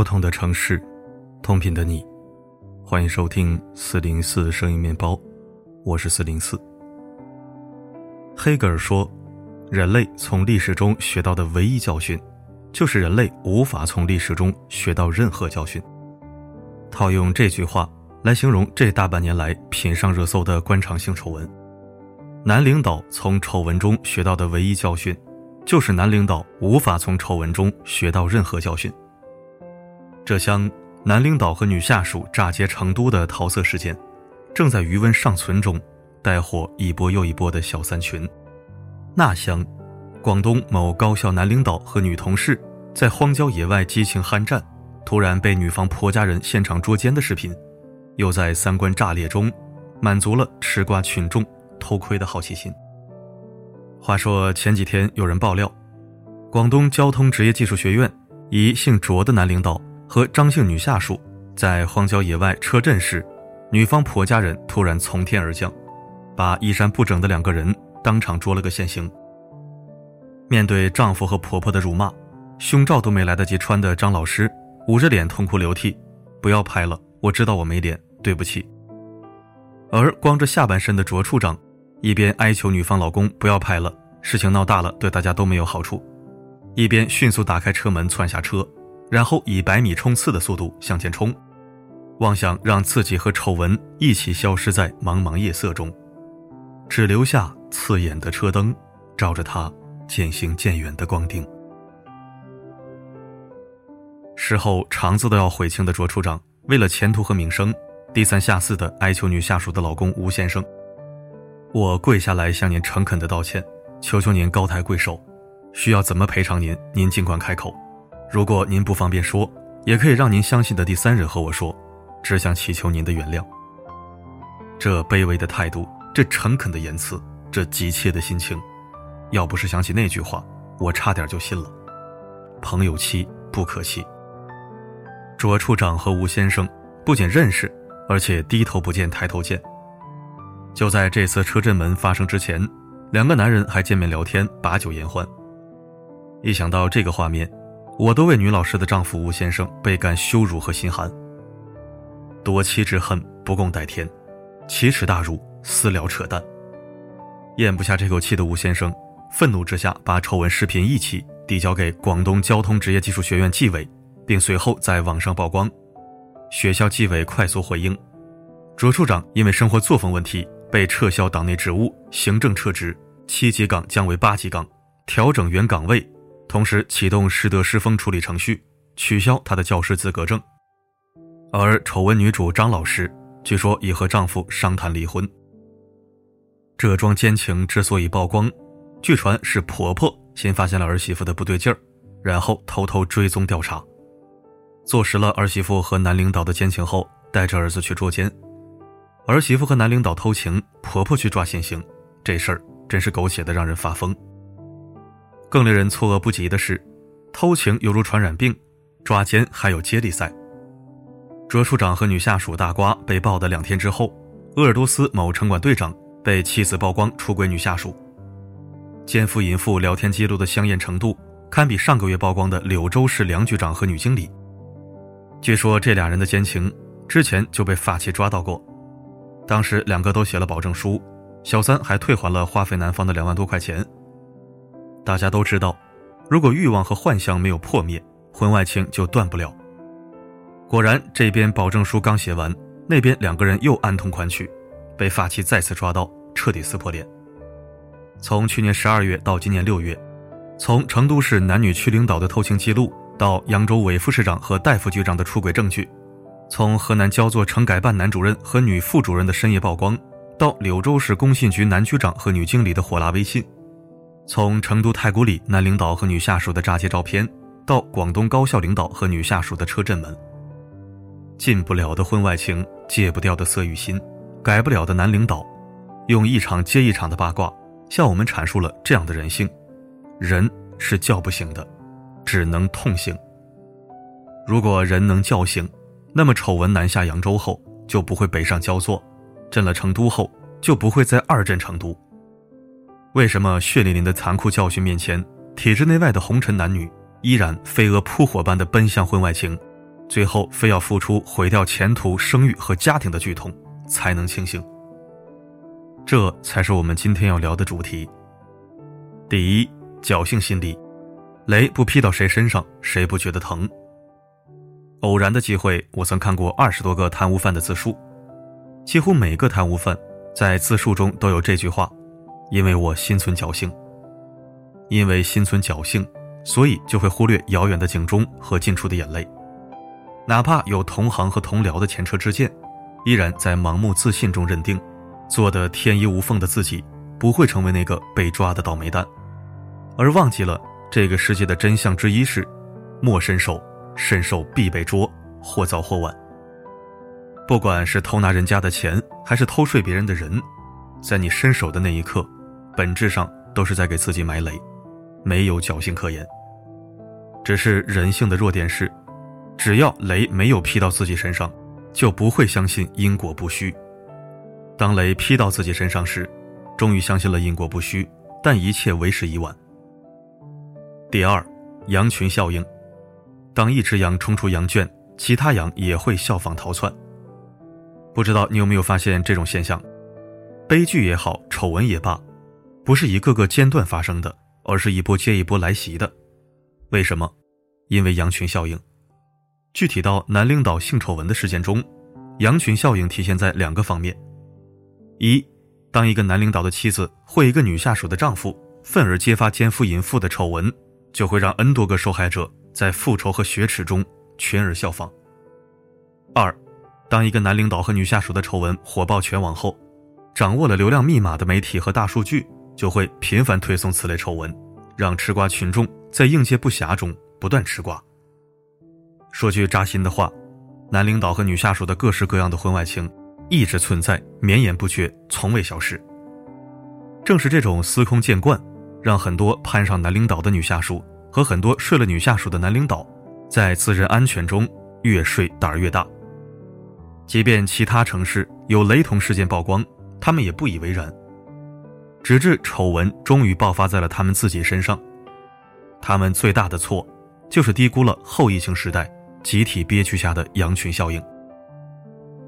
不同的城市，同频的你，欢迎收听四零四声音面包，我是四零四。黑格尔说，人类从历史中学到的唯一教训，就是人类无法从历史中学到任何教训。套用这句话来形容这大半年来频上热搜的官场性丑闻，男领导从丑闻中学到的唯一教训。就是男领导无法从丑闻中学到任何教训。这厢男领导和女下属炸劫成都的桃色事件，正在余温尚存中，带火一波又一波的小三群。那厢，广东某高校男领导和女同事在荒郊野外激情酣战，突然被女方婆家人现场捉奸的视频，又在三观炸裂中，满足了吃瓜群众偷窥的好奇心。话说前几天有人爆料，广东交通职业技术学院一姓卓的男领导和张姓女下属在荒郊野外车震时，女方婆家人突然从天而降，把衣衫不整的两个人当场捉了个现行。面对丈夫和婆婆的辱骂，胸罩都没来得及穿的张老师捂着脸痛哭流涕：“不要拍了，我知道我没脸，对不起。”而光着下半身的卓处长。一边哀求女方老公不要拍了，事情闹大了，对大家都没有好处；一边迅速打开车门窜下车，然后以百米冲刺的速度向前冲，妄想让自己和丑闻一起消失在茫茫夜色中，只留下刺眼的车灯照着他渐行渐远的光腚。事后肠子都要悔青的卓处长，为了前途和名声，低三下四的哀求女下属的老公吴先生。我跪下来向您诚恳的道歉，求求您高抬贵手，需要怎么赔偿您，您尽管开口。如果您不方便说，也可以让您相信的第三人和我说，只想祈求您的原谅。这卑微的态度，这诚恳的言辞，这急切的心情，要不是想起那句话，我差点就信了。朋友妻不可欺。卓处长和吴先生不仅认识，而且低头不见抬头见。就在这次车震门发生之前，两个男人还见面聊天，把酒言欢。一想到这个画面，我都为女老师的丈夫吴先生倍感羞辱和心寒。夺妻之恨不共戴天，奇耻大辱，私了扯淡。咽不下这口气的吴先生，愤怒之下把丑闻视频一起递交给广东交通职业技术学院纪委，并随后在网上曝光。学校纪委快速回应：卓处长因为生活作风问题。被撤销党内职务，行政撤职，七级岗降为八级岗，调整原岗位，同时启动师德师风处理程序，取消她的教师资格证。而丑闻女主张老师，据说已和丈夫商谈离婚。这桩奸情之所以曝光，据传是婆婆先发现了儿媳妇的不对劲儿，然后偷偷追踪调查，坐实了儿媳妇和男领导的奸情后，带着儿子去捉奸。儿媳妇和男领导偷情，婆婆去抓现行，这事儿真是狗血的让人发疯。更令人错愕不及的是，偷情犹如传染病，抓奸还有接力赛。卓处长和女下属大瓜被爆的两天之后，鄂尔多斯某城管队长被妻子曝光出轨女下属，奸夫淫妇聊天记录的香艳程度，堪比上个月曝光的柳州市梁局长和女经理。据说这俩人的奸情之前就被法器抓到过。当时两个都写了保证书，小三还退还了花费男方的两万多块钱。大家都知道，如果欲望和幻想没有破灭，婚外情就断不了。果然，这边保证书刚写完，那边两个人又暗通款曲，被发妻再次抓到，彻底撕破脸。从去年十二月到今年六月，从成都市男女区领导的偷情记录，到扬州韦副市长和戴副局长的出轨证据。从河南焦作城改办男主任和女副主任的深夜曝光，到柳州市工信局男局长和女经理的火辣微信；从成都太古里男领导和女下属的炸街照片，到广东高校领导和女下属的车震门，禁不了的婚外情，戒不掉的色欲心，改不了的男领导，用一场接一场的八卦，向我们阐述了这样的人性：人是叫不醒的，只能痛醒。如果人能叫醒，那么丑闻南下扬州后，就不会北上焦作；震了成都后，就不会再二震成都。为什么血淋淋的残酷教训面前，体制内外的红尘男女依然飞蛾扑火般的奔向婚外情，最后非要付出毁掉前途、声誉和家庭的剧痛，才能清醒。这才是我们今天要聊的主题。第一，侥幸心理，雷不劈到谁身上，谁不觉得疼。偶然的机会，我曾看过二十多个贪污犯的自述，几乎每个贪污犯在自述中都有这句话：“因为我心存侥幸。”因为心存侥幸，所以就会忽略遥远的警钟和近处的眼泪，哪怕有同行和同僚的前车之鉴，依然在盲目自信中认定，做的天衣无缝的自己不会成为那个被抓的倒霉蛋，而忘记了这个世界的真相之一是：莫伸手。伸手必被捉，或早或晚。不管是偷拿人家的钱，还是偷睡别人的人，在你伸手的那一刻，本质上都是在给自己埋雷，没有侥幸可言。只是人性的弱点是，只要雷没有劈到自己身上，就不会相信因果不虚；当雷劈到自己身上时，终于相信了因果不虚，但一切为时已晚。第二，羊群效应。当一只羊冲出羊圈，其他羊也会效仿逃窜。不知道你有没有发现这种现象？悲剧也好，丑闻也罢，不是一个个间断发生的，而是一波接一波来袭的。为什么？因为羊群效应。具体到男领导性丑闻的事件中，羊群效应体现在两个方面：一，当一个男领导的妻子或一个女下属的丈夫愤而揭发奸夫淫妇的丑闻，就会让 N 多个受害者。在复仇和雪耻中群而效仿。二，当一个男领导和女下属的丑闻火爆全网后，掌握了流量密码的媒体和大数据就会频繁推送此类丑闻，让吃瓜群众在应接不暇中不断吃瓜。说句扎心的话，男领导和女下属的各式各样的婚外情一直存在，绵延不绝，从未消失。正是这种司空见惯，让很多攀上男领导的女下属。和很多睡了女下属的男领导，在自认安全中越睡胆儿越大。即便其他城市有雷同事件曝光，他们也不以为然。直至丑闻终于爆发在了他们自己身上，他们最大的错，就是低估了后疫情时代集体憋屈下的羊群效应。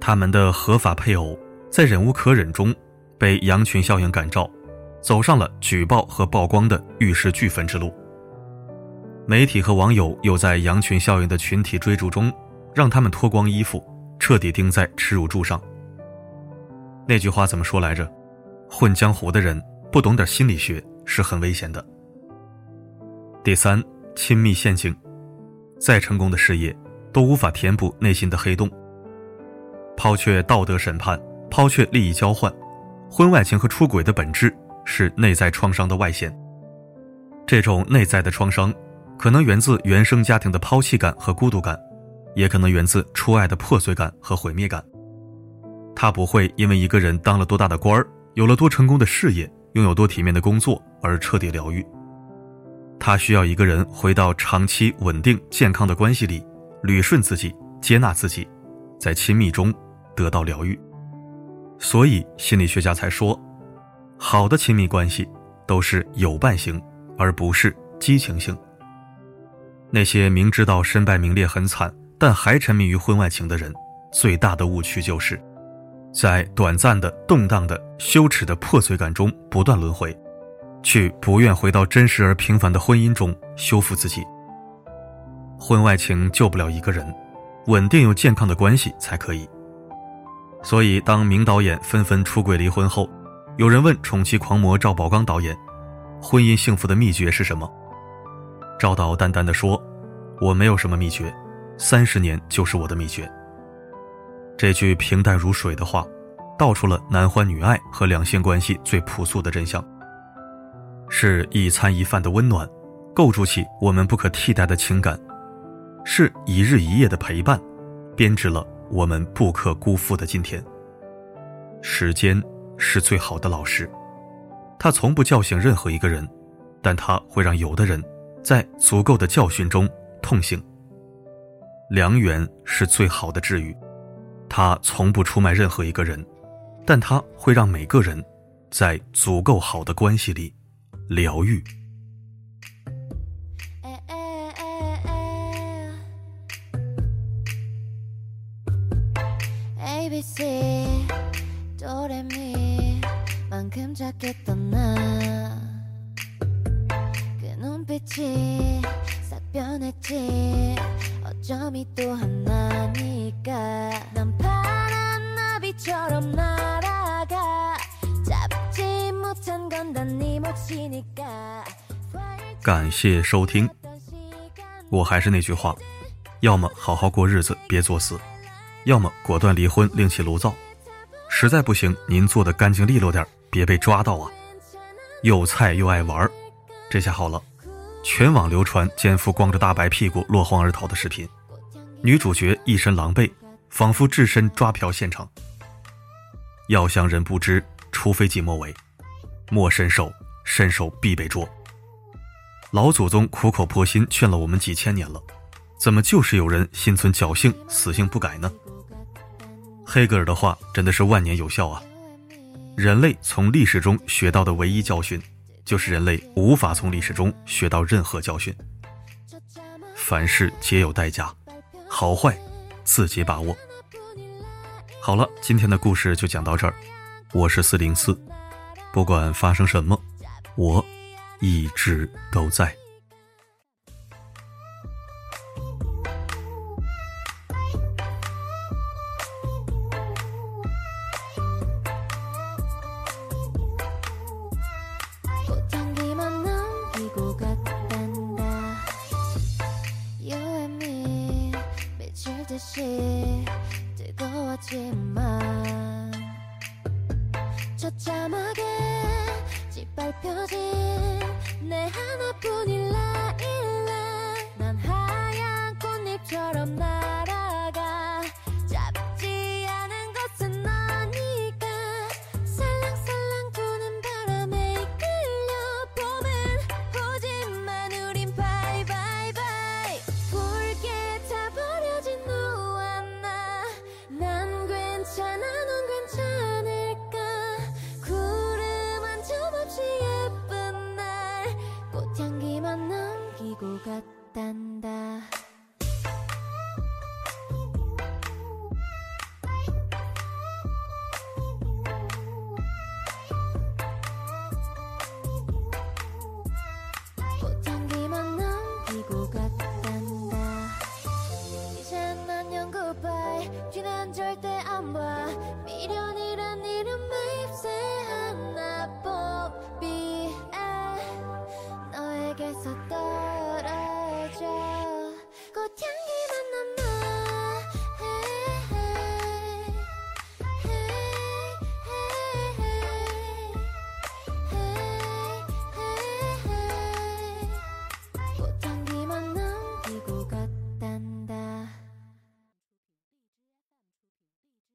他们的合法配偶在忍无可忍中，被羊群效应感召，走上了举报和曝光的玉石俱焚之路。媒体和网友又在羊群效应的群体追逐中，让他们脱光衣服，彻底钉在耻辱柱上。那句话怎么说来着？混江湖的人不懂点心理学是很危险的。第三，亲密陷阱，再成功的事业都无法填补内心的黑洞。抛却道德审判，抛却利益交换，婚外情和出轨的本质是内在创伤的外显。这种内在的创伤。可能源自原生家庭的抛弃感和孤独感，也可能源自初爱的破碎感和毁灭感。他不会因为一个人当了多大的官儿，有了多成功的事业，拥有多体面的工作而彻底疗愈。他需要一个人回到长期稳定健康的关系里，捋顺自己，接纳自己，在亲密中得到疗愈。所以心理学家才说，好的亲密关系都是有伴型，而不是激情型。那些明知道身败名裂很惨，但还沉迷于婚外情的人，最大的误区就是，在短暂的、动荡的、羞耻的破碎感中不断轮回，去不愿回到真实而平凡的婚姻中修复自己。婚外情救不了一个人，稳定又健康的关系才可以。所以，当名导演纷纷出轨离婚后，有人问宠妻狂魔赵宝刚导演：“婚姻幸福的秘诀是什么？”赵导淡淡的说：“我没有什么秘诀，三十年就是我的秘诀。”这句平淡如水的话，道出了男欢女爱和两性关系最朴素的真相：是一餐一饭的温暖，构筑起我们不可替代的情感；是一日一夜的陪伴，编织了我们不可辜负的今天。时间是最好的老师，他从不叫醒任何一个人，但他会让有的人。在足够的教训中痛醒。良缘是最好的治愈，他从不出卖任何一个人，但他会让每个人在足够好的关系里疗愈。感谢收听。我还是那句话，要么好好过日子，别作死；要么果断离婚，另起炉灶。实在不行，您做的干净利落点，别被抓到啊！又菜又爱玩，这下好了，全网流传奸夫光着大白屁股落荒而逃的视频，女主角一身狼狈，仿佛置身抓嫖现场。要想人不知，除非己莫为，莫伸手，伸手必被捉。老祖宗苦口婆心劝了我们几千年了，怎么就是有人心存侥幸，死性不改呢？黑格尔的话真的是万年有效啊！人类从历史中学到的唯一教训，就是人类无法从历史中学到任何教训。凡事皆有代价，好坏自己把握。好了，今天的故事就讲到这儿。我是四零四，不管发生什么，我。一直都在。ったんだ。